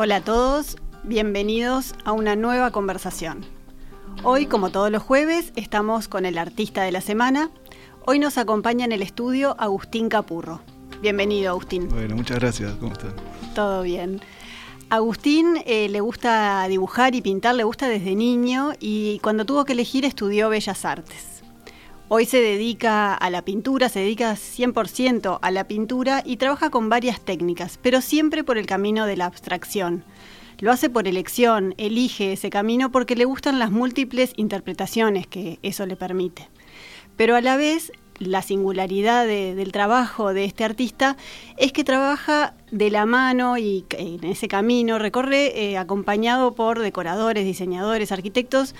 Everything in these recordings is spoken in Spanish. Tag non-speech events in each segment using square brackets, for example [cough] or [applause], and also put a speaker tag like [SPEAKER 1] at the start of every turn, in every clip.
[SPEAKER 1] Hola a todos, bienvenidos a una nueva conversación. Hoy, como todos los jueves, estamos con el artista de la semana. Hoy nos acompaña en el estudio Agustín Capurro. Bienvenido, Agustín.
[SPEAKER 2] Bueno, muchas gracias. ¿Cómo están?
[SPEAKER 1] Todo bien. Agustín eh, le gusta dibujar y pintar, le gusta desde niño y cuando tuvo que elegir estudió Bellas Artes. Hoy se dedica a la pintura, se dedica 100% a la pintura y trabaja con varias técnicas, pero siempre por el camino de la abstracción. Lo hace por elección, elige ese camino porque le gustan las múltiples interpretaciones que eso le permite. Pero a la vez, la singularidad del trabajo de este artista es que trabaja de la mano y en ese camino recorre eh, acompañado por decoradores, diseñadores, arquitectos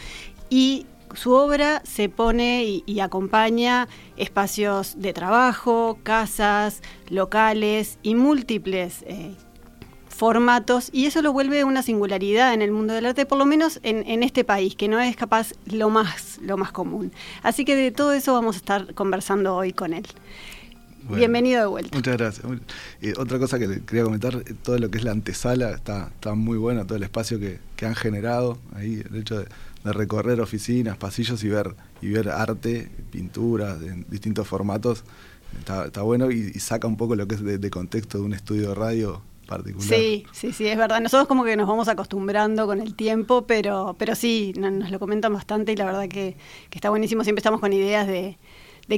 [SPEAKER 1] y su obra se pone y, acompaña espacios de trabajo, casas, locales y múltiples eh, formatos y eso lo vuelve una singularidad en el mundo del arte, por lo menos en, este país, que no es capaz lo más, lo más común. Así que de todo eso vamos a estar conversando hoy con él. Bienvenido de vuelta.
[SPEAKER 2] Muchas gracias. Eh, otra cosa que quería comentar, eh, todo lo que es la antesala está, está muy buena, todo el espacio que, que han generado, ahí el hecho de de recorrer oficinas, pasillos y ver, y ver arte, pinturas en distintos formatos. Está, bueno y, saca un poco lo que es de, contexto de un estudio de radio particular.
[SPEAKER 1] Sí, sí, sí, es verdad. Nosotros como que nos vamos acostumbrando con el tiempo, pero, pero sí, nos lo comentan bastante y la verdad que, está buenísimo. Siempre estamos con ideas de,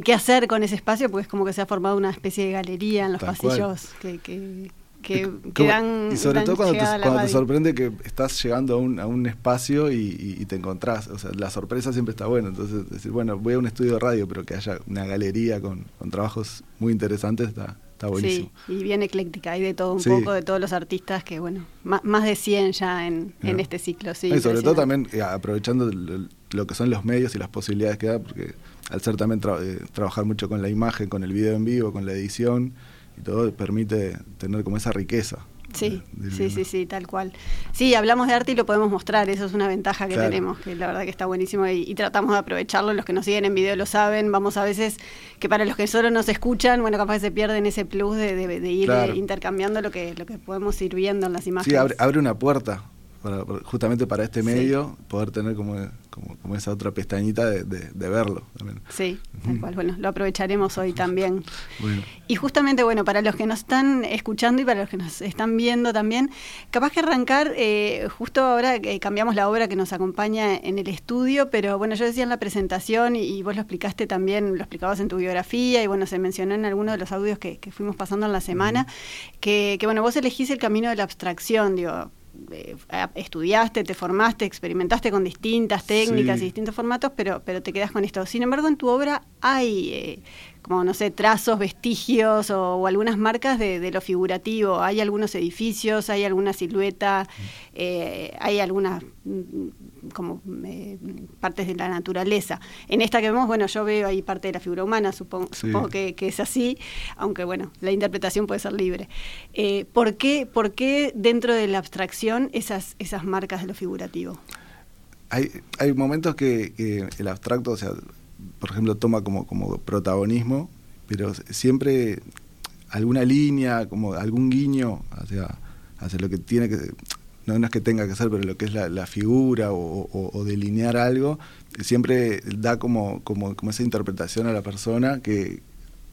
[SPEAKER 1] qué hacer con ese espacio, porque es como que se ha formado una especie de galería en los pasillos que, que,
[SPEAKER 2] Y sobre todo cuando, te, sorprende que estás llegando a un, a un espacio y, te encontrás. O sea, la sorpresa siempre está buena. Entonces, decir, bueno, voy a un estudio de radio, pero que haya una galería con, trabajos muy interesantes está, está buenísimo.
[SPEAKER 1] Sí, y bien ecléctica, hay de todo un poco, de todos los artistas que, bueno, más, de 100 ya en, en este ciclo. Sí,
[SPEAKER 2] y sobre todo también eh, aprovechando lo, que son los medios y las posibilidades que da, porque al ser también eh, trabajar mucho con la imagen, con el video en vivo, con la edición y todo permite tener como esa riqueza.
[SPEAKER 1] Sí, sí, sí, sí, tal cual. Sí, hablamos de arte y lo podemos mostrar, eso es una ventaja que tenemos, que la verdad que está buenísimo y, tratamos de aprovecharlo, los que nos siguen en video lo saben, vamos a veces que para los que solo nos escuchan, bueno, capaz que se pierden ese plus de, ir intercambiando lo que, lo que podemos ir viendo en las imágenes.
[SPEAKER 2] Sí, abre una puerta, justamente para este medio, poder tener como, como, esa otra pestañita de, verlo. También.
[SPEAKER 1] Sí, tal cual. Bueno, lo aprovecharemos hoy también. Y justamente, bueno, para los que nos están escuchando y para los que nos están viendo también, capaz que arrancar, eh, justo ahora cambiamos la obra que nos acompaña en el estudio, pero bueno, yo decía en la presentación y, vos lo explicaste también, lo explicabas en tu biografía y bueno, se mencionó en algunos de los audios que, fuimos pasando en la semana, que, que bueno, vos elegís el camino de la abstracción, digo, eh, estudiaste, te formaste, experimentaste con distintas técnicas y distintos formatos, pero, pero te quedas con esto. Sin embargo, en tu obra hay, eh, como no sé, trazos, vestigios o, algunas marcas de, lo figurativo. Hay algunos edificios, hay alguna silueta, eh, hay algunas como eh, partes de la naturaleza. En esta que vemos, bueno, yo veo ahí parte de la figura humana, supongo, supongo que, es así, aunque bueno, la interpretación puede ser libre. Eh, ¿por, qué, ¿Por qué dentro de la abstracción esas, esas marcas de lo figurativo?
[SPEAKER 2] Hay, hay momentos que, el abstracto, o sea, por ejemplo, toma como, como protagonismo, pero siempre alguna línea, como algún guiño hacia, hacia lo que tiene que no, es que tenga que ser, pero lo que es la, figura o, delinear algo, siempre da como, como, esa interpretación a la persona que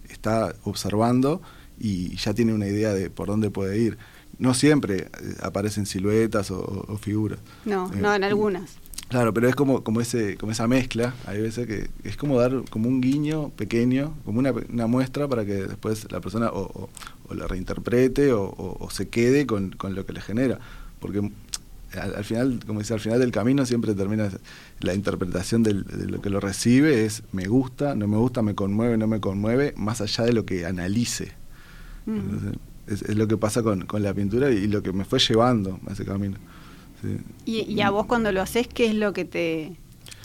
[SPEAKER 2] está observando y ya tiene una idea de por dónde puede ir. No siempre eh, aparecen siluetas o, figuras.
[SPEAKER 1] No, no, en eh, algunas.
[SPEAKER 2] Claro, pero es como, como, ese, como esa mezcla, hay veces que es como dar como un guiño pequeño, como una, una muestra para que después la persona o, o la reinterprete o, se quede con, con, lo que le genera porque al, final, como dice, al final del camino siempre termina la interpretación de lo que lo recibe es me gusta, no me gusta, me conmueve, no me conmueve, más allá de lo que analice.
[SPEAKER 1] Mm.
[SPEAKER 2] Es, lo que pasa con, la pintura y, lo que me fue llevando a ese camino.
[SPEAKER 1] ¿Y, a vos cuando lo haces, qué es lo que te,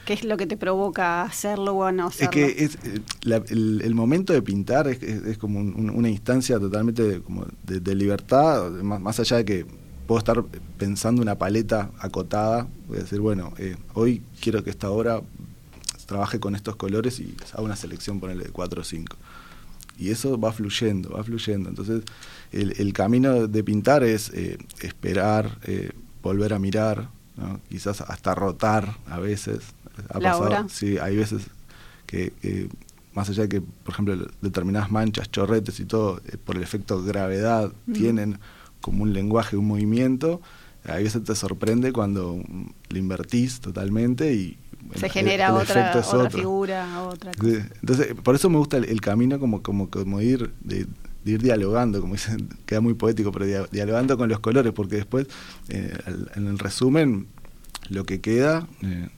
[SPEAKER 1] ¿Qué es lo que te provoca hacerlo o no hacerlo?
[SPEAKER 2] Es que es, eh, el, momento de pintar es, como una instancia totalmente como de, libertad, más, allá de que puedo estar pensando una paleta acotada, voy a decir, bueno, eh, hoy quiero que esta obra trabaje con estos colores y haga una selección, ponerle de 4 o 5. Y eso va fluyendo, va fluyendo. Entonces, el, camino de pintar es eh, esperar, volver a mirar, quizás hasta rotar a veces,
[SPEAKER 1] ha pasado,
[SPEAKER 2] sí, hay veces que, más allá de que, por ejemplo, determinadas manchas, chorretes y todo, eh, por el efecto gravedad, tienen como un lenguaje, un movimiento, a veces te sorprende cuando le invertís totalmente y
[SPEAKER 1] se genera otra, figura, otra
[SPEAKER 2] Entonces, por eso me gusta el, camino como, como, como ir de, ir dialogando, como dicen, [laughs] queda muy poético, pero dialogando con los colores, porque después, eh, en el resumen, lo que queda eh,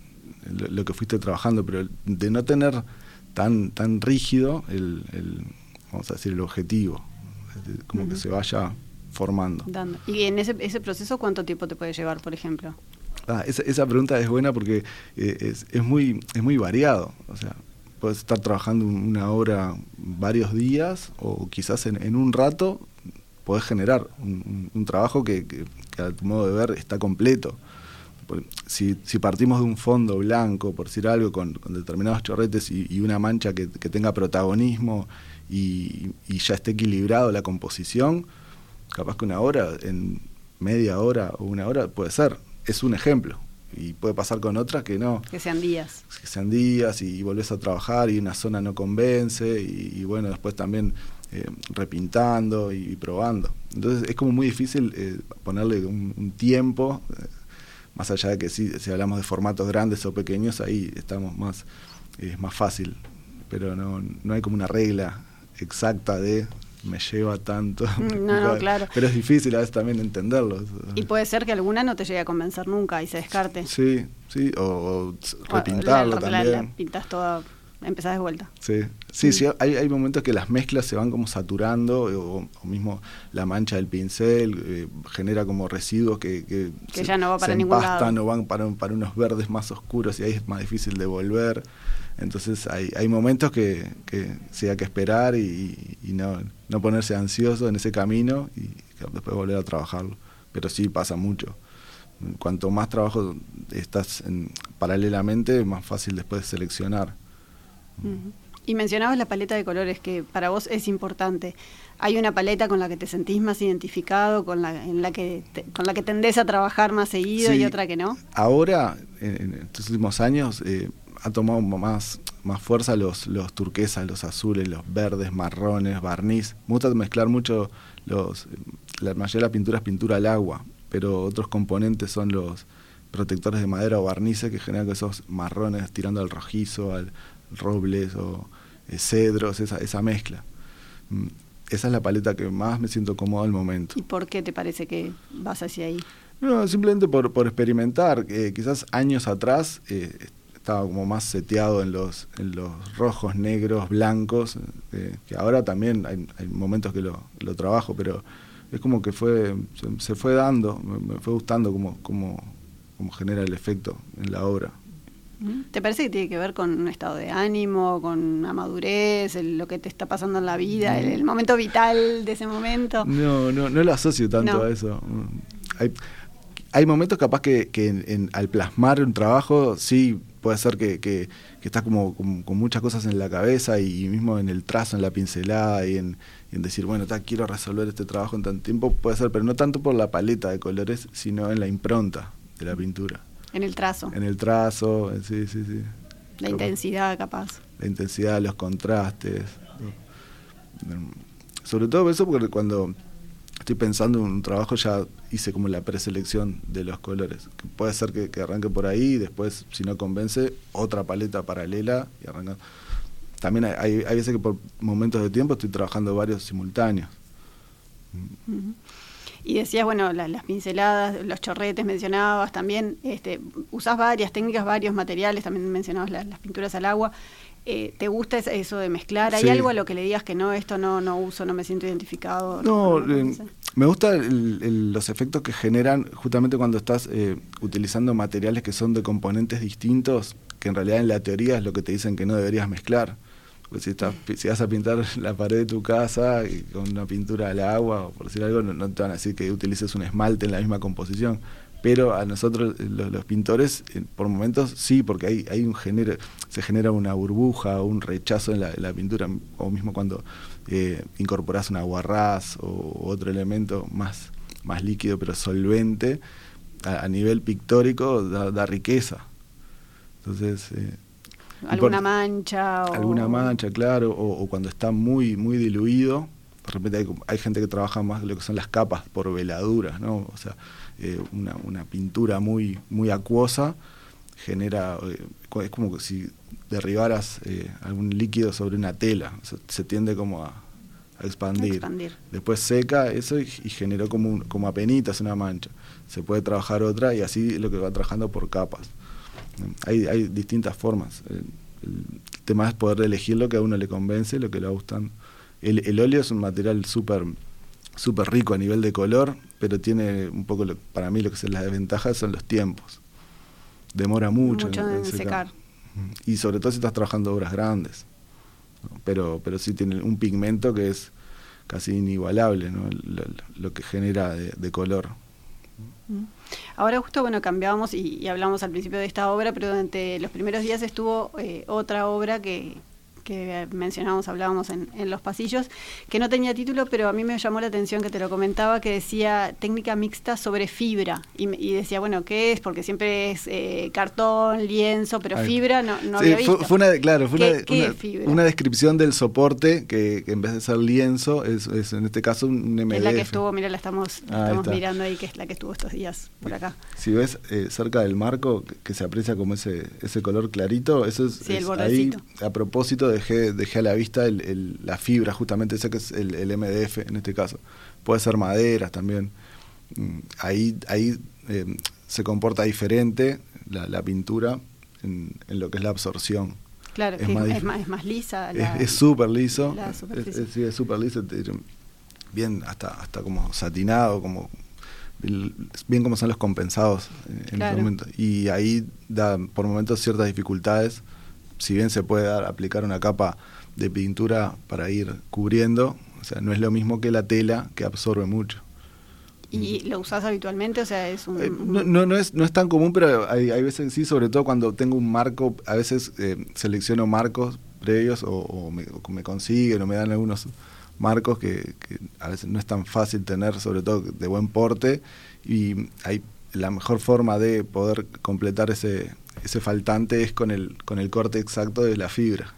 [SPEAKER 2] lo, que fuiste trabajando, pero de no tener tan, tan rígido el, vamos a decir, el objetivo, como que se vaya formando.
[SPEAKER 1] ¿Y en ese, ese proceso cuánto tiempo te puede llevar, por ejemplo?
[SPEAKER 2] Ah, esa, esa, pregunta es buena porque eh, es, es, muy, es muy variado. O sea, puedes estar trabajando una obra varios días o quizás en, un rato puedes generar un, trabajo que, que, a tu modo de ver está completo si, partimos de un fondo blanco, por decir algo, con, determinados chorretes y, una mancha que, tenga protagonismo y, ya esté equilibrado la composición, capaz que una hora, en media hora o una hora, puede ser. Es un ejemplo. Y puede pasar con otras que no.
[SPEAKER 1] Que sean días.
[SPEAKER 2] Que sean días y, volvés a trabajar y una zona no convence y, bueno, después también eh, repintando y, probando. Entonces es como muy difícil eh, ponerle un, tiempo. Eh, más allá de que si, si hablamos de formatos grandes o pequeños, ahí estamos más, es más fácil, pero no, no hay como una regla exacta de me lleva tanto. [laughs]
[SPEAKER 1] No, claro.
[SPEAKER 2] Pero es difícil a veces también entenderlo.
[SPEAKER 1] Y puede ser que alguna no te llegue a convencer nunca y se descarte.
[SPEAKER 2] Sí, sí, o, repintarlo también. La,
[SPEAKER 1] pintas toda empezás de vuelta.
[SPEAKER 2] Sí, sí, sí hay, hay, momentos que las mezclas se van como saturando, o, mismo la mancha del pincel eh, genera como residuos que,
[SPEAKER 1] que, ya no va para ningún lado.
[SPEAKER 2] o van para, para unos verdes más oscuros y ahí es más difícil de volver. Entonces hay, hay momentos que, que se hay que esperar y, no, no ponerse ansioso en ese camino y después volver a trabajarlo. Pero sí pasa mucho cuanto más trabajo estás en, paralelamente, más fácil después seleccionar.
[SPEAKER 1] Y mencionabas la paleta de colores, que para vos es importante. ¿Hay una paleta con la que te sentís más identificado, con la, en la que con la que tendés a trabajar más seguido y otra que no?
[SPEAKER 2] Ahora, en, estos últimos años, eh, ha tomado más, más fuerza los, los turquesas, los azules, los verdes, marrones, barniz. Me gusta mezclar mucho los... La mayoría de la pintura es pintura al agua, pero otros componentes son los protectores de madera o barnices que generan esos marrones tirando al rojizo, al, robles o eh, cedros, esa, esa mezcla. Mm, esa es la paleta que más me siento cómodo al momento.
[SPEAKER 1] ¿Y por qué te parece que vas hacia ahí?
[SPEAKER 2] No, simplemente por, por experimentar. Eh, quizás años atrás eh, estaba como más seteado en los, en los rojos, negros, blancos, que ahora también hay, momentos que lo, lo, trabajo, pero es como que fue se, fue dando, me, fue gustando como, como, como genera el efecto en la obra.
[SPEAKER 1] ¿Te parece que tiene que ver con un estado de ánimo, con una madurez, lo que te está pasando en la vida, el, momento vital de ese momento?
[SPEAKER 2] No, no, no lo asocio tanto a eso. Hay, hay momentos capaz que, que al plasmar un trabajo, sí, puede ser que, que, estás como, con muchas cosas en la cabeza y, mismo en el trazo, en la pincelada y en, decir, bueno, quiero resolver este trabajo en tanto tiempo, puede ser, pero no tanto por la paleta de colores, sino en la impronta de la pintura.
[SPEAKER 1] En el trazo.
[SPEAKER 2] En el trazo, sí, sí, sí.
[SPEAKER 1] La intensidad, capaz.
[SPEAKER 2] La intensidad, los contrastes. Sobre todo eso porque cuando estoy pensando en un trabajo ya hice como la preselección de los colores. puede ser que, arranque por ahí y después, si no convence, otra paleta paralela y arranca. También hay, hay veces que por momentos de tiempo estoy trabajando varios simultáneos.
[SPEAKER 1] Y decías, bueno, las pinceladas, los chorretes mencionabas también, este, usás varias técnicas, varios materiales, también mencionabas las pinturas al agua. eh, ¿te gusta eso de mezclar? ¿Hay
[SPEAKER 2] Sí.
[SPEAKER 1] algo a lo que le digas que no, esto no, no uso, no me siento identificado?
[SPEAKER 2] No,
[SPEAKER 1] no,
[SPEAKER 2] eh,
[SPEAKER 1] no
[SPEAKER 2] me gustan los efectos que generan justamente cuando estás eh, utilizando materiales que son de componentes distintos, que en realidad en la teoría es lo que te dicen que no deberías mezclar. Porque si, estás, si vas a pintar la pared de tu casa con una pintura al agua, o por decir algo, no, te van a decir que utilices un esmalte en la misma composición. Pero a nosotros, los, pintores, eh, por momentos sí, porque hay, hay un genera, se genera una burbuja o un rechazo en la, pintura, o mismo cuando eh, incorporas una guarraz o otro elemento más, más líquido pero solvente, a, nivel pictórico da, da riqueza. Entonces, eh,
[SPEAKER 1] ¿Alguna
[SPEAKER 2] por-
[SPEAKER 1] mancha? O...
[SPEAKER 2] alguna mancha, claro, o, o cuando está muy, muy diluido. De repente hay, hay gente que trabaja más lo que son las capas por veladuras, ¿no? O sea, eh, una, una pintura muy, muy acuosa genera, eh, es como que si derribaras eh, algún líquido sobre una tela, o sea, se tiende como a, a expandir.
[SPEAKER 1] Expandir.
[SPEAKER 2] Después seca eso y, y generó como, un, como apenitas una mancha. Se puede trabajar otra y así lo que va trabajando por capas. Hay, hay distintas formas. El, el tema es poder elegir lo que a uno le convence, lo que le va gustando. El, el óleo es un material súper súper rico a nivel de color, pero tiene un poco, lo- para mí lo que es la desventaja son los tiempos. Demora mucho,
[SPEAKER 1] Mucho en
[SPEAKER 2] secar.
[SPEAKER 1] secar.
[SPEAKER 2] Y sobre todo si estás trabajando obras grandes. Pero, pero sí tiene un pigmento que es casi inigualable, ¿no? lo, lo que genera de, de color.
[SPEAKER 1] Mm. Ahora justo, bueno, cambiábamos y, y hablamos al principio de esta obra, pero durante los primeros días estuvo eh, otra obra que, que mencionábamos, hablábamos en, en los pasillos, que no tenía título, pero a mí me llamó la atención que te lo comentaba, que decía técnica mixta sobre fibra. Y, me- y decía, bueno, ¿qué es? Porque siempre es eh, cartón, lienzo, pero
[SPEAKER 2] Ay.
[SPEAKER 1] fibra no, no
[SPEAKER 2] Sí,
[SPEAKER 1] había
[SPEAKER 2] fue,
[SPEAKER 1] visto.
[SPEAKER 2] fue una, claro, fue
[SPEAKER 1] ¿Qué-
[SPEAKER 2] una,
[SPEAKER 1] qué
[SPEAKER 2] una-
[SPEAKER 1] es fibra?
[SPEAKER 2] una descripción del soporte que, que en vez de ser lienzo es, es en este caso un MDF.
[SPEAKER 1] es la que estuvo, mira, la estamos, la
[SPEAKER 2] Ah,
[SPEAKER 1] estamos mirando ahí, que es la que estuvo estos días por acá.
[SPEAKER 2] Si ves eh, cerca del marco que, que se aprecia como ese ese color clarito, eso es,
[SPEAKER 1] Sí, el
[SPEAKER 2] es ahí a propósito dejé dejé a la vista el, el- la fibra justamente esa que es el, el MDF en este caso. Puede ser maderas también. Mm, Ahí ahí eh, se comporta diferente la, la pintura en, en lo que es la absorción.
[SPEAKER 1] Claro,
[SPEAKER 2] Es
[SPEAKER 1] que
[SPEAKER 2] más
[SPEAKER 1] es, más, es más lisa. la-
[SPEAKER 2] Es- súper liso.
[SPEAKER 1] la
[SPEAKER 2] Es, súper liso. Bien, hasta, hasta como satinado, como bien como son los compensados eh, en
[SPEAKER 1] Claro.
[SPEAKER 2] momento. Y ahí da por momentos ciertas dificultades. Si bien se puede dar, aplicar una capa de pintura para ir cubriendo, o sea, no es lo mismo que la tela que absorbe mucho.
[SPEAKER 1] ¿Y lo usás habitualmente? O sea, es un...
[SPEAKER 2] Eh, no, no, no es, no es tan común, pero hay, hay veces sí, sobre todo cuando tengo un marco, a veces eh, selecciono marcos previos o, o me, o me consiguen o me dan algunos marcos que, que a veces no es tan fácil tener, sobre todo de buen porte, y hay la mejor forma de poder completar ese, ese faltante es con el, con el corte exacto de la fibra.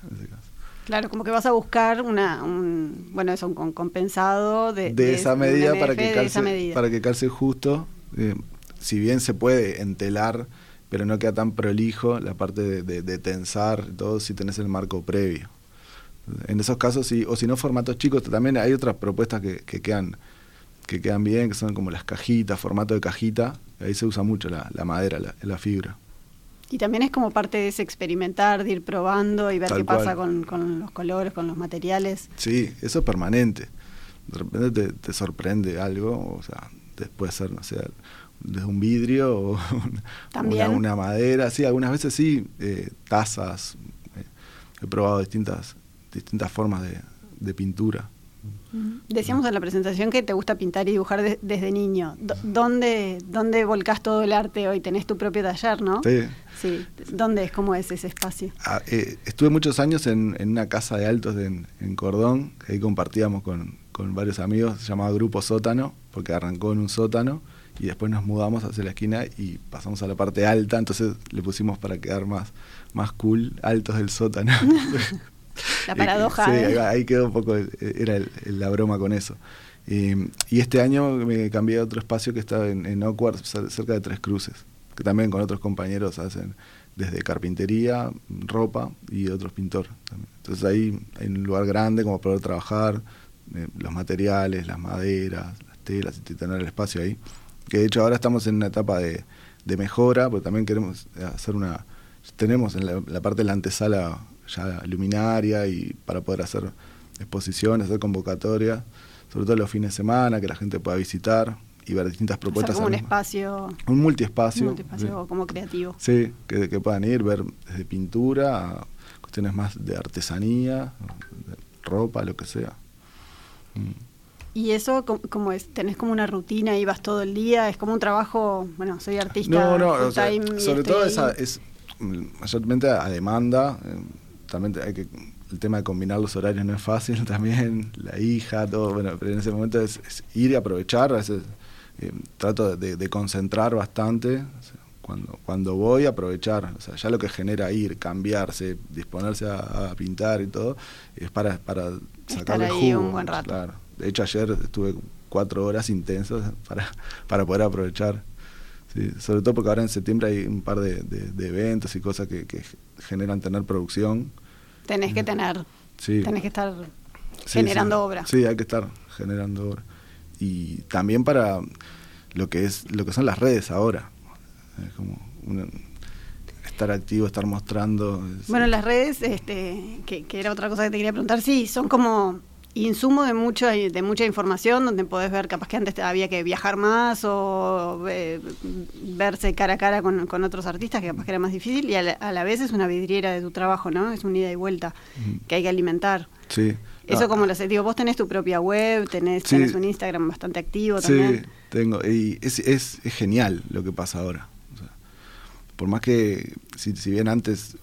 [SPEAKER 1] Claro, como que vas a buscar una, un, bueno, eso, un compensado de,
[SPEAKER 2] de, esa medida para que
[SPEAKER 1] de
[SPEAKER 2] calce,
[SPEAKER 1] esa medida.
[SPEAKER 2] para que calce justo. eh, si bien se puede entelar, pero no queda tan prolijo la parte de, de- de tensar, todo si tenés el marco previo. En esos casos sí, o si no formatos chicos, también hay otras propuestas que, que quedan que quedan bien, que son como las cajitas, formato de cajita, ahí se usa mucho la, la madera, la, la fibra.
[SPEAKER 1] Y también es como parte de ese experimentar, de ir probando y ver
[SPEAKER 2] Tal
[SPEAKER 1] qué pasa con, con los colores, con los materiales.
[SPEAKER 2] Sí, eso es permanente. De repente te, te sorprende algo, o sea, puede ser, no sé, desde un vidrio o [laughs] una,
[SPEAKER 1] También.
[SPEAKER 2] una, una madera, sí, algunas veces sí, eh, tazas. eh, he probado distintas, distintas formas de, de pintura.
[SPEAKER 1] Decíamos en la presentación que te gusta pintar y dibujar de- desde niño. D- ¿Dónde, ¿Dónde volcás todo el arte hoy? Tenés tu propio taller, ¿no?
[SPEAKER 2] Sí.
[SPEAKER 1] Sí. ¿Dónde es? ¿Cómo es ese espacio?
[SPEAKER 2] Ah, eh, estuve muchos años en, en una casa de altos de- en, en Cordón, que ahí compartíamos con, con varios amigos, se llamaba Grupo Sótano, porque arrancó en un sótano, y después nos mudamos hacia la esquina y pasamos a la parte alta, entonces le pusimos para quedar más, más cool, altos del sótano. [laughs]
[SPEAKER 1] La paradoja.
[SPEAKER 2] Sí,
[SPEAKER 1] ¿eh?
[SPEAKER 2] ahí, quedó un poco, era el- la broma con eso. Eh, y este año me cambié a otro espacio que está en, en cerca de Tres Cruces, que también con otros compañeros hacen desde carpintería, ropa y otros pintores. Entonces ahí hay un lugar grande como poder trabajar, eh, los materiales, las maderas, las telas y tener el espacio ahí. Que de hecho ahora estamos en una etapa de, de mejora, porque también queremos hacer una... Tenemos en la, la parte de la antesala ya luminaria y para poder hacer exposiciones, hacer convocatorias, sobre todo los fines de semana, que la gente pueda visitar y ver distintas propuestas.
[SPEAKER 1] como un espacio.
[SPEAKER 2] Un multiespacio. Un
[SPEAKER 1] multiespacio como creativo.
[SPEAKER 2] Sí, que, que, puedan ir, ver desde pintura a cuestiones más de artesanía, de ropa, lo que sea.
[SPEAKER 1] Mm. ¿Y eso cómo es? ¿Tenés como una rutina y vas todo el día? ¿Es como un trabajo? Bueno, soy artista.
[SPEAKER 2] No, no, sobre todo esa, es mayormente a demanda. Eh, también hay que el tema de combinar los horarios no es fácil [laughs] también, la hija, todo, bueno, pero en ese momento es, ir y aprovechar, a veces eh, trato de, concentrar bastante, cuando, cuando voy aprovechar, o sea, ya lo que genera ir, cambiarse, disponerse a, pintar y todo, es para, para
[SPEAKER 1] sacar ahí un buen rato.
[SPEAKER 2] Claro. De hecho ayer estuve cuatro horas intensas [laughs] para, para poder aprovechar. Sí, sobre todo porque ahora en septiembre hay un par de, eventos y cosas que, que generan tener producción
[SPEAKER 1] tenés que tener, tenés que estar generando obra.
[SPEAKER 2] Sí, hay que estar generando obra. Y también para lo que es lo que son las redes ahora. Es como estar activo, estar mostrando.
[SPEAKER 1] Bueno, las redes, este, que, que, era otra cosa que te quería preguntar, sí, son como insumo de mucha, de mucha información donde podés ver, capaz que antes había que viajar más o eh, verse cara a cara con, otros artistas, que capaz que era más difícil, y a la, vez es una vidriera de tu trabajo, ¿no? Es un ida y vuelta que hay que alimentar.
[SPEAKER 2] Sí.
[SPEAKER 1] Eso ah. como lo sé, digo, vos tenés tu propia web, tenés, tenés un Instagram bastante activo también.
[SPEAKER 2] Sí, tengo, y es, es, es genial lo que pasa ahora. por más que, si, si bien antes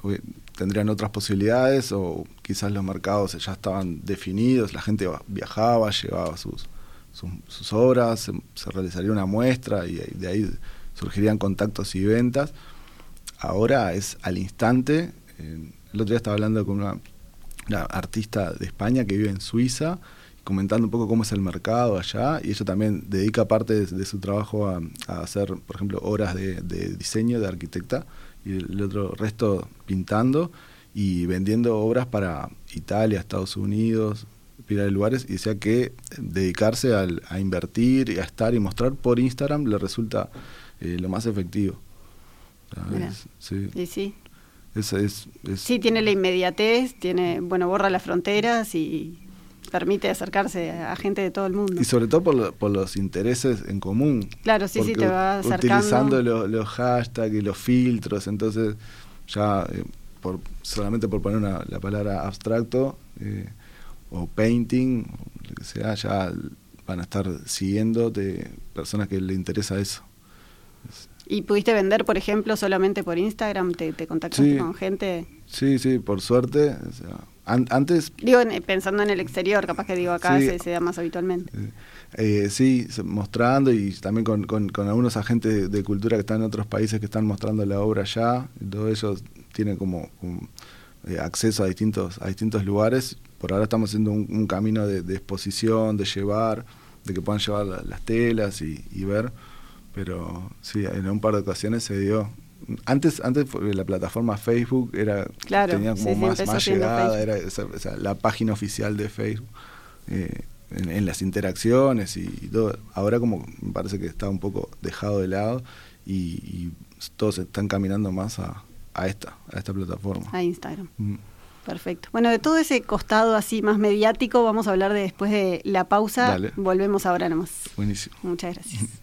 [SPEAKER 2] tendrían otras posibilidades o quizás los mercados ya estaban definidos, la gente viajaba, llevaba sus, sus, obras, se, realizaría una muestra y de ahí surgirían contactos y ventas. Ahora es al instante. el otro día estaba hablando con una, artista de España que vive en Suiza, comentando un poco cómo es el mercado allá, y ella también dedica parte de, su trabajo a, hacer, por ejemplo, obras de, de diseño de arquitecta y el otro resto pintando y vendiendo obras para Italia, Estados Unidos, pila de lugares, y decía que dedicarse a invertir y a estar y mostrar por Instagram le resulta eh, lo más efectivo.
[SPEAKER 1] sí. Y sí.
[SPEAKER 2] Es, es,
[SPEAKER 1] sí, tiene la inmediatez, tiene, bueno, borra las fronteras y permite acercarse a gente de todo el mundo.
[SPEAKER 2] Y sobre todo por, por los intereses en común.
[SPEAKER 1] Claro, sí, sí, te va
[SPEAKER 2] acercando. Utilizando los, hashtags y los filtros, entonces ya eh, por, solamente por poner la palabra abstracto eh, o painting, lo que sea, ya van a estar siguiendo de personas que le interesa eso.
[SPEAKER 1] ¿Y pudiste vender, por ejemplo, solamente por Instagram? ¿Te, te contactaste con gente?
[SPEAKER 2] Sí, sí, por suerte. O sea, antes...
[SPEAKER 1] Digo, pensando en el exterior, capaz que digo acá se, da más habitualmente.
[SPEAKER 2] Eh, sí, mostrando y también con, con, algunos agentes de, cultura que están en otros países que están mostrando la obra allá. Todos ellos tienen como, eh, acceso a distintos, a distintos lugares. Por ahora estamos haciendo un, camino de, exposición, de llevar, de que puedan llevar las telas y, y ver. Pero sí, en un par de ocasiones se dio antes, antes la plataforma Facebook era tenía como más, más llegada, era la página oficial de Facebook eh, en, las interacciones y, todo. Ahora como me parece que está un poco dejado de lado y, todos están caminando más a, a, esta, a esta plataforma.
[SPEAKER 1] A Instagram. Mm. Perfecto. Bueno, de todo ese costado así más mediático vamos a hablar de después de la pausa. Volvemos ahora nomás.
[SPEAKER 2] Buenísimo.
[SPEAKER 1] Muchas gracias. [laughs]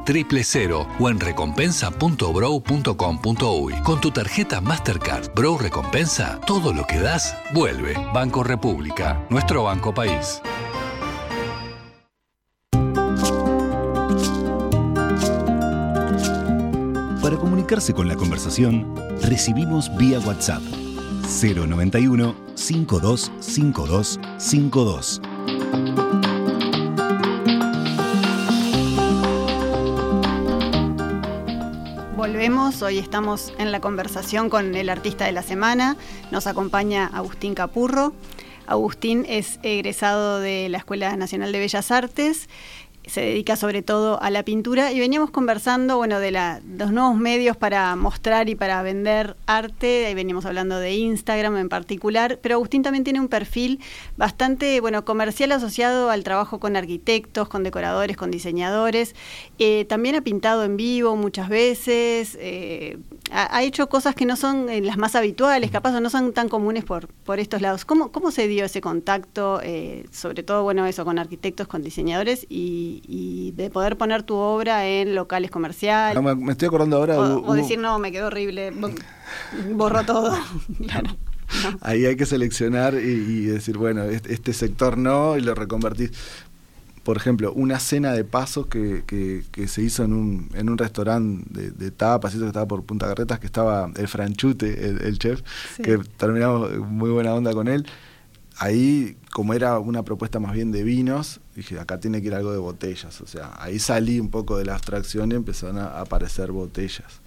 [SPEAKER 3] 000 o en recompensa.bro.com.uy. Con tu tarjeta Mastercard Bro Recompensa, todo lo que das vuelve. Banco República, nuestro banco país. Para comunicarse con la conversación, recibimos vía WhatsApp 091 525252.
[SPEAKER 1] Volvemos, hoy estamos en la conversación con el artista de la semana, nos acompaña Agustín Capurro. Agustín es egresado de la Escuela Nacional de Bellas Artes se dedica sobre todo a la pintura. Y veníamos conversando, bueno, de los nuevos medios para mostrar y para vender arte, ahí veníamos hablando de Instagram en particular, pero Agustín también tiene un perfil bastante, bueno, comercial asociado al trabajo con arquitectos, con decoradores, con diseñadores, eh, también ha pintado en vivo muchas veces, eh, ha, hecho cosas que no son eh, las más habituales, capaz o no son tan comunes por, por estos lados. ¿Cómo, ¿Cómo se dio ese contacto, sobre todo, bueno, eso, con arquitectos, con diseñadores y y, de poder poner tu obra en locales comerciales.
[SPEAKER 2] me, estoy acordando ahora.
[SPEAKER 1] O, decir, no, me quedó horrible, borro todo. [laughs] [laughs]
[SPEAKER 2] Ahí hay que seleccionar y, decir, bueno, este, sector no, y lo reconvertís. Por ejemplo, una cena de pasos que, que, se hizo en un, en un restaurante de, tapas, eso que estaba por Punta Carretas, que estaba el Franchute, el, chef, que terminamos muy buena onda con él ahí, como era una propuesta más bien de vinos, dije, acá tiene que ir algo de botellas. O sea, ahí salí un poco de la abstracción y empezaron a aparecer botellas.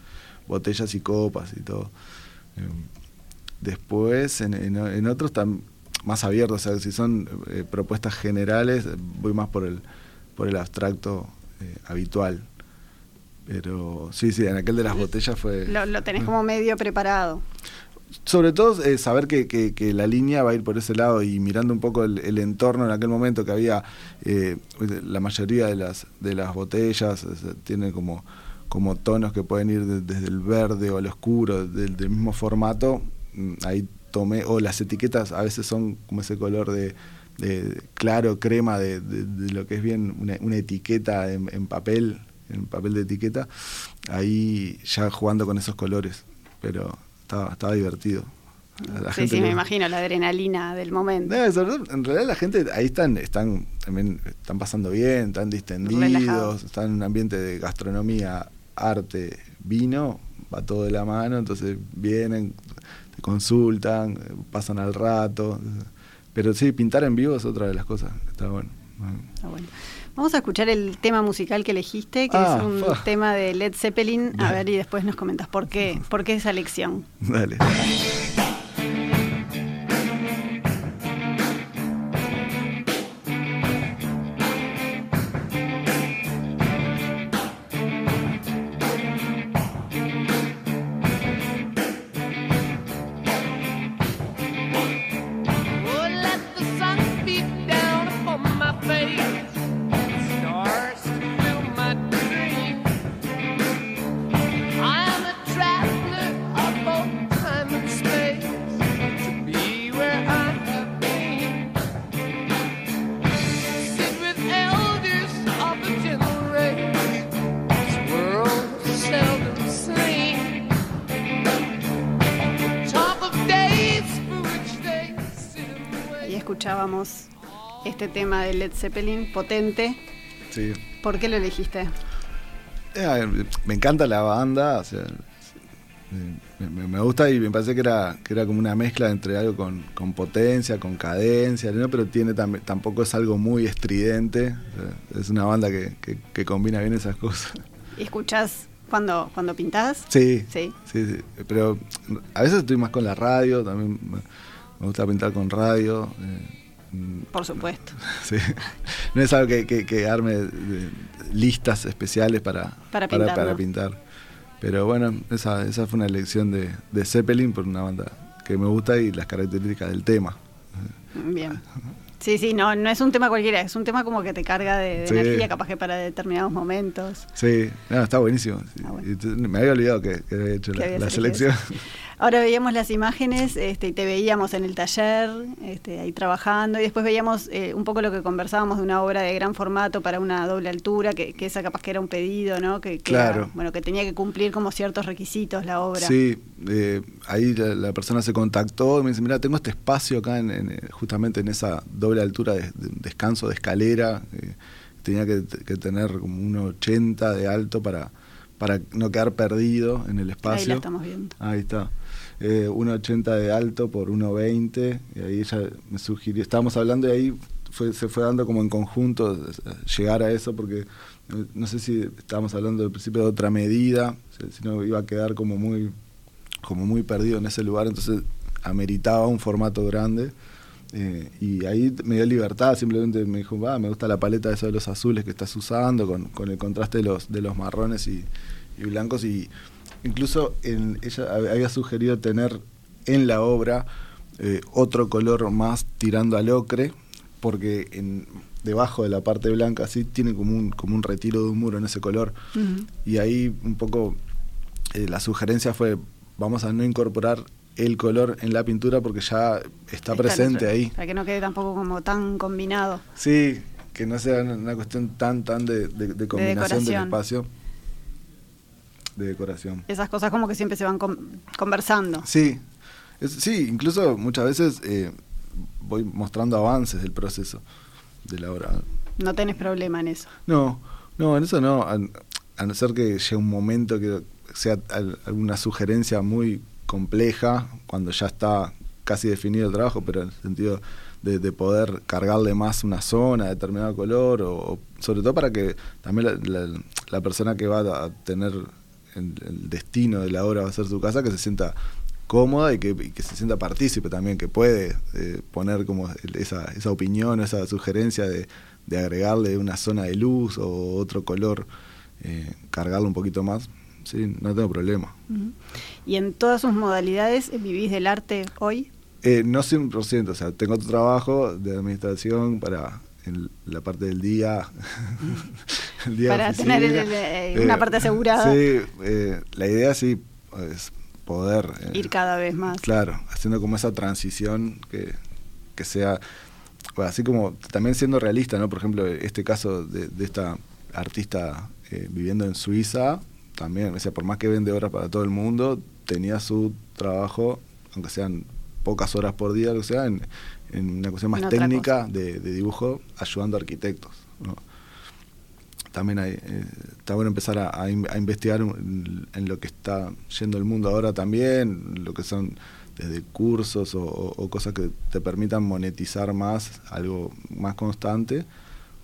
[SPEAKER 2] Botellas y copas y todo. Em, después, en, en, otros están más abiertos. O sea, si son eh, propuestas generales, voy más por el, por el abstracto eh, habitual. Pero sí, sí, en aquel de las botellas fue...
[SPEAKER 1] Lo, lo tenés como medio preparado
[SPEAKER 2] sobre todo eh, saber que, que, la línea va a ir por ese lado y mirando un poco el, entorno en aquel momento que había eh, la mayoría de las de las botellas tienen como como tonos que pueden ir desde el verde o el oscuro del, mismo formato mm, ahí tomé o las etiquetas a veces son como ese color de, claro crema de, lo que es bien una, etiqueta en, en papel en papel de etiqueta ahí ya jugando con esos colores pero estaba, divertido.
[SPEAKER 1] sí, sí, me imagino la adrenalina del momento.
[SPEAKER 2] en realidad la gente ahí están, están también están pasando bien, están distendidos, están en un ambiente de gastronomía, arte, vino, va todo de la mano, entonces vienen, te consultan, pasan al rato. Pero sí, pintar en vivo es otra de las cosas, está bueno.
[SPEAKER 1] Está bueno. Vamos a escuchar el tema musical que elegiste, que es ah, un tema de Led Zeppelin. A ver, y después nos comentas por qué, [laughs] por qué esa elección.
[SPEAKER 2] Dale.
[SPEAKER 1] Este tema de Led Zeppelin, potente.
[SPEAKER 2] Sí.
[SPEAKER 1] ¿Por qué lo elegiste?
[SPEAKER 2] Eh, me encanta la banda, me, gusta y me parece que era, que era como una mezcla entre algo con, potencia, con cadencia, ¿no? pero tiene tampoco es algo muy estridente. es una banda que, combina bien esas cosas.
[SPEAKER 1] ¿Y escuchás cuando, cuando pintás?
[SPEAKER 2] Sí, sí, sí, Pero a veces estoy más con la radio, también me gusta pintar con radio. Eh,
[SPEAKER 1] por supuesto. [laughs]
[SPEAKER 2] Sí. No es algo que, que, arme listas especiales para, para, pintar. Pero bueno, esa, esa fue una elección de, de Zeppelin por una banda que me gusta y las características del tema.
[SPEAKER 1] Bien. Sí, sí, no, no es un tema cualquiera, es un tema como que te carga de, energía, capaz que para determinados momentos.
[SPEAKER 2] Sí, está buenísimo. Ah, me había olvidado que, había hecho la, selección.
[SPEAKER 1] Ahora veíamos las imágenes este, y te veíamos en el taller, este, ahí trabajando, y después veíamos eh, un poco lo que conversábamos de una obra de gran formato para una doble altura, que, esa capaz que era un pedido, ¿no? Que,
[SPEAKER 2] claro.
[SPEAKER 1] bueno, que tenía que cumplir como ciertos requisitos la obra.
[SPEAKER 2] Sí, eh, ahí la, persona se contactó y me dice, mira, tengo este espacio acá, en, justamente en esa doble altura de, descanso de escalera, eh, tenía que, tener como un 80 de alto para para no quedar perdido en el espacio. Ahí
[SPEAKER 1] la estamos viendo.
[SPEAKER 2] Ahí está eh, 1,80 de alto por 1,20. Y ahí ella me sugirió, estábamos hablando y ahí fue, se fue dando como en conjunto llegar a eso porque no sé si estábamos hablando al principio de otra medida, si no iba a quedar como muy, como muy perdido en ese lugar, entonces ameritaba un formato grande. Eh, y ahí me dio libertad, simplemente me dijo, va, me gusta la paleta de, de los azules que estás usando, con, con el contraste de los, de los marrones y, blancos. Y incluso ella había sugerido tener en la obra eh, otro color más tirando al ocre, porque en, debajo de la parte blanca sí tiene como un, como un retiro de un muro en ese color. Y ahí un poco eh, la sugerencia fue, vamos a no incorporar el color en la pintura porque ya está, presente ahí.
[SPEAKER 1] Para que no quede tampoco como tan combinado.
[SPEAKER 2] Sí, que no sea una cuestión tan tan de, combinación del espacio. De decoración.
[SPEAKER 1] Esas cosas como que siempre se van conversando.
[SPEAKER 2] Sí, sí, incluso muchas veces eh, voy mostrando avances del proceso de la obra.
[SPEAKER 1] No tenés problema en eso.
[SPEAKER 2] No, no, en eso no, a, a no ser que llegue un momento que sea alguna sugerencia muy compleja cuando ya está casi definido el trabajo, pero en el sentido de, poder cargarle más una zona, determinado color, o, sobre todo para que también la, persona que va a tener el, destino de la obra va a ser su casa, que se sienta cómoda y que, se sienta partícipe también, que puede eh, poner como esa, esa opinión, esa sugerencia de, agregarle una zona de luz o otro color, eh, cargarlo un poquito más sí, no tengo problema.
[SPEAKER 1] ¿Y en todas sus modalidades vivís del arte hoy?
[SPEAKER 2] Eh, no 100%, o sea, tengo otro trabajo de administración para la parte del día. [laughs]
[SPEAKER 1] para tener eh, una parte asegurada.
[SPEAKER 2] Sí, eh, la idea sí es poder...
[SPEAKER 1] Ir cada vez más.
[SPEAKER 2] Claro, haciendo como esa transición que, que sea... así como también siendo realista, ¿no? Por ejemplo, este caso de, de esta artista viviendo en Suiza, también, o sea, por más que vende horas para todo el mundo, tenía su trabajo, aunque sean pocas horas por día, o sea, en, una cuestión más técnica de, dibujo, ayudando a arquitectos. También hay, eh, está bueno empezar a, investigar en, lo que está yendo el mundo ahora también, lo que son desde cursos o cosas que te permitan monetizar más, algo más constante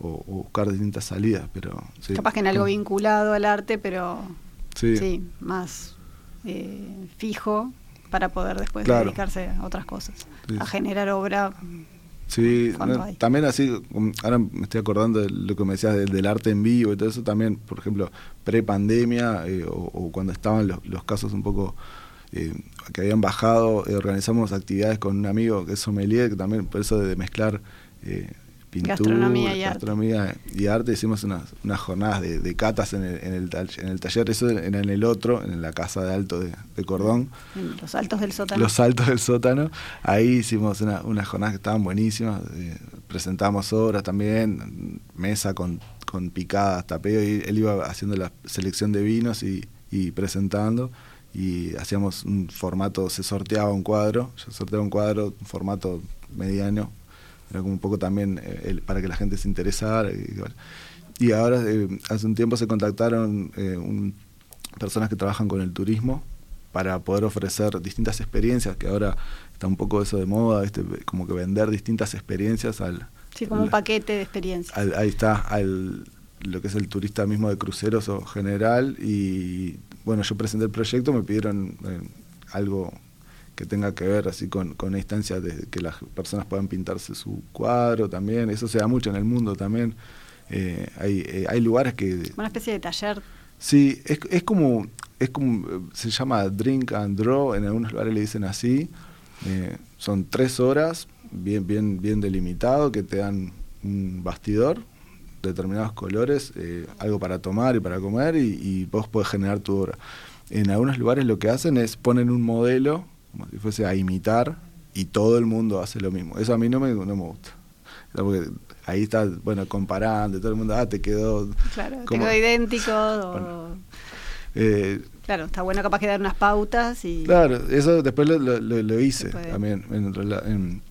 [SPEAKER 2] o, buscar distintas salidas, pero...
[SPEAKER 1] Capaz que en algo vinculado al arte, pero sí, más eh, fijo para poder después dedicarse a otras cosas, a generar obra.
[SPEAKER 2] Sí, también así, ahora me estoy acordando de lo que me decías del, arte en vivo y todo eso también, por ejemplo, pre-pandemia eh, o, cuando estaban los, casos un poco eh, que habían bajado, organizamos actividades con un amigo que es sommelier, que también por eso de mezclar pintura, gastronomía y, gastronomía arte. y arte. Hicimos unas, unas jornadas de, catas en el, en, el, en el taller, eso en el otro, en la casa de alto de, Cordón.
[SPEAKER 1] los altos del sótano.
[SPEAKER 2] Los altos del sótano. Ahí hicimos unas jornadas que estaban buenísimas. Eh, presentamos obras también, mesa con, con picadas, tapeo, y él iba haciendo la selección de vinos y, y presentando y hacíamos un formato, se sorteaba un cuadro, yo sorteaba un cuadro, un formato mediano, era como un poco también eh, para que la gente se interesara. Y, ahora, eh, hace un tiempo se contactaron eh, personas que trabajan con el turismo para poder ofrecer distintas experiencias, que ahora está un poco eso de moda, este, como que vender distintas experiencias al...
[SPEAKER 1] Sí, como un paquete de experiencias.
[SPEAKER 2] ahí está, al lo que es el turista mismo de cruceros o general, y bueno, yo presenté el proyecto, me pidieron algo que tenga que ver así con, con instancia de que las personas puedan pintarse su cuadro también, eso se da mucho en el mundo también. Eh, hay, eh, hay lugares que...
[SPEAKER 1] Una especie de taller.
[SPEAKER 2] Sí, es, es como, es como, se llama drink and draw, en algunos lugares le dicen así. Eh, son tres horas, bien, bien, bien delimitado, que te dan un bastidor, determinados colores, algo para tomar y para comer, y, y vos podés generar tu obra. En algunos lugares lo que hacen es ponen un modelo como si fuese a imitar y todo el mundo hace lo mismo. Eso a mí no me, no me gusta. Porque ahí está, bueno, comparando, todo el mundo, ah, te quedó...
[SPEAKER 1] Claro, te quedó idéntico. eh, claro, está bueno capaz que dar unas pautas y...
[SPEAKER 2] Claro, eso después lo, lo, hice también en,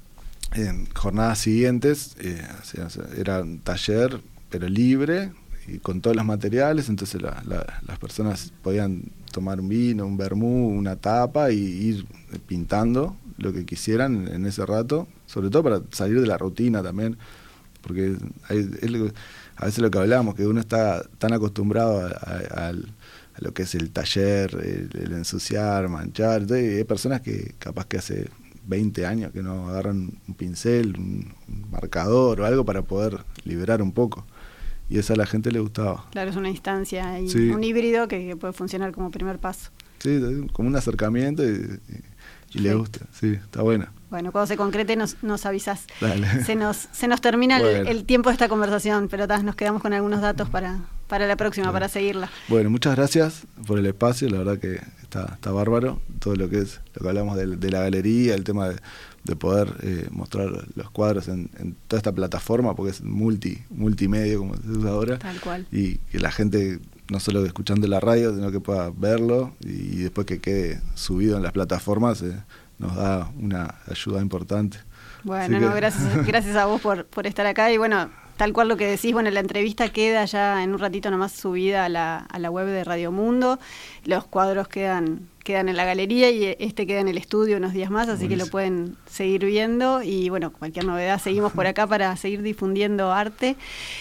[SPEAKER 2] en, jornadas siguientes. Eh, era un taller, pero libre, y con todos los materiales, entonces las personas podían tomar un vino, un vermú, una tapa y ir pintando lo que quisieran en ese rato, sobre todo para salir de la rutina también, porque hay, a veces lo que hablamos, que uno está tan acostumbrado a, lo que es el taller, el, ensuciar, manchar, y hay personas que capaz que hace 20 años que no agarran un pincel, un, marcador o algo para poder liberar un poco. Y eso a la gente le gustaba.
[SPEAKER 1] Claro, es una instancia y un híbrido que, puede funcionar como primer paso.
[SPEAKER 2] Sí, como un acercamiento y, le gusta, sí, está buena.
[SPEAKER 1] Bueno, cuando se concrete nos, nos avisas. Se nos, se nos termina el, tiempo de esta conversación, pero nos quedamos con algunos datos para, para la próxima, para seguirla.
[SPEAKER 2] Bueno, muchas gracias por el espacio, la verdad que está, está bárbaro, todo lo que es, lo que hablamos de, la galería, el tema de, poder eh, mostrar los cuadros en, toda esta plataforma, porque es multi, multimedia, como se usa ahora.
[SPEAKER 1] Tal cual.
[SPEAKER 2] Y que la gente no solo escuchando la radio, sino que pueda verlo y después que quede subido en las plataformas. Eh, nos da una ayuda importante.
[SPEAKER 1] Bueno, no, gracias, [laughs] gracias a vos por, por estar acá y bueno, tal cual lo que decís, bueno, la entrevista queda ya en un ratito nomás subida a la, a la web de Radio Mundo, los cuadros quedan quedan en la galería y este queda en el estudio unos días más, así que lo pueden seguir viendo. Y bueno, cualquier novedad seguimos por acá para seguir difundiendo arte.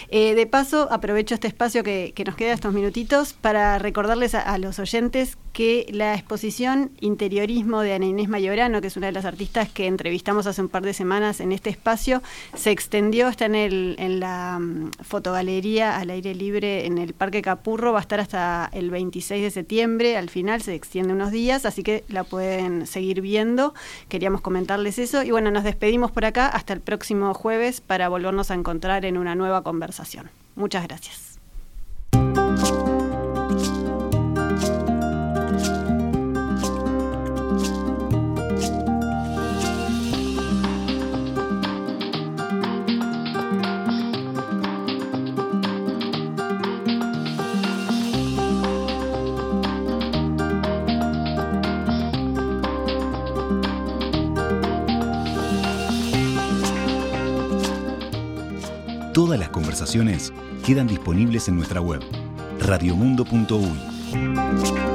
[SPEAKER 1] Eh, de paso, aprovecho este espacio que, nos queda estos minutitos para recordarles a, los oyentes que la exposición Interiorismo de Ana Inés Mayorano, que es una de las artistas que entrevistamos hace un par de semanas en este espacio, se extendió, está en, el, en la mm, fotogalería al aire libre en el Parque Capurro, va a estar hasta el 26 de septiembre, al final se extiende unos así que la pueden seguir viendo. Queríamos comentarles eso y bueno, nos despedimos por acá hasta el próximo jueves para volvernos a encontrar en una nueva conversación. Muchas gracias.
[SPEAKER 3] Las conversaciones quedan disponibles en nuestra web radiomundo.uy.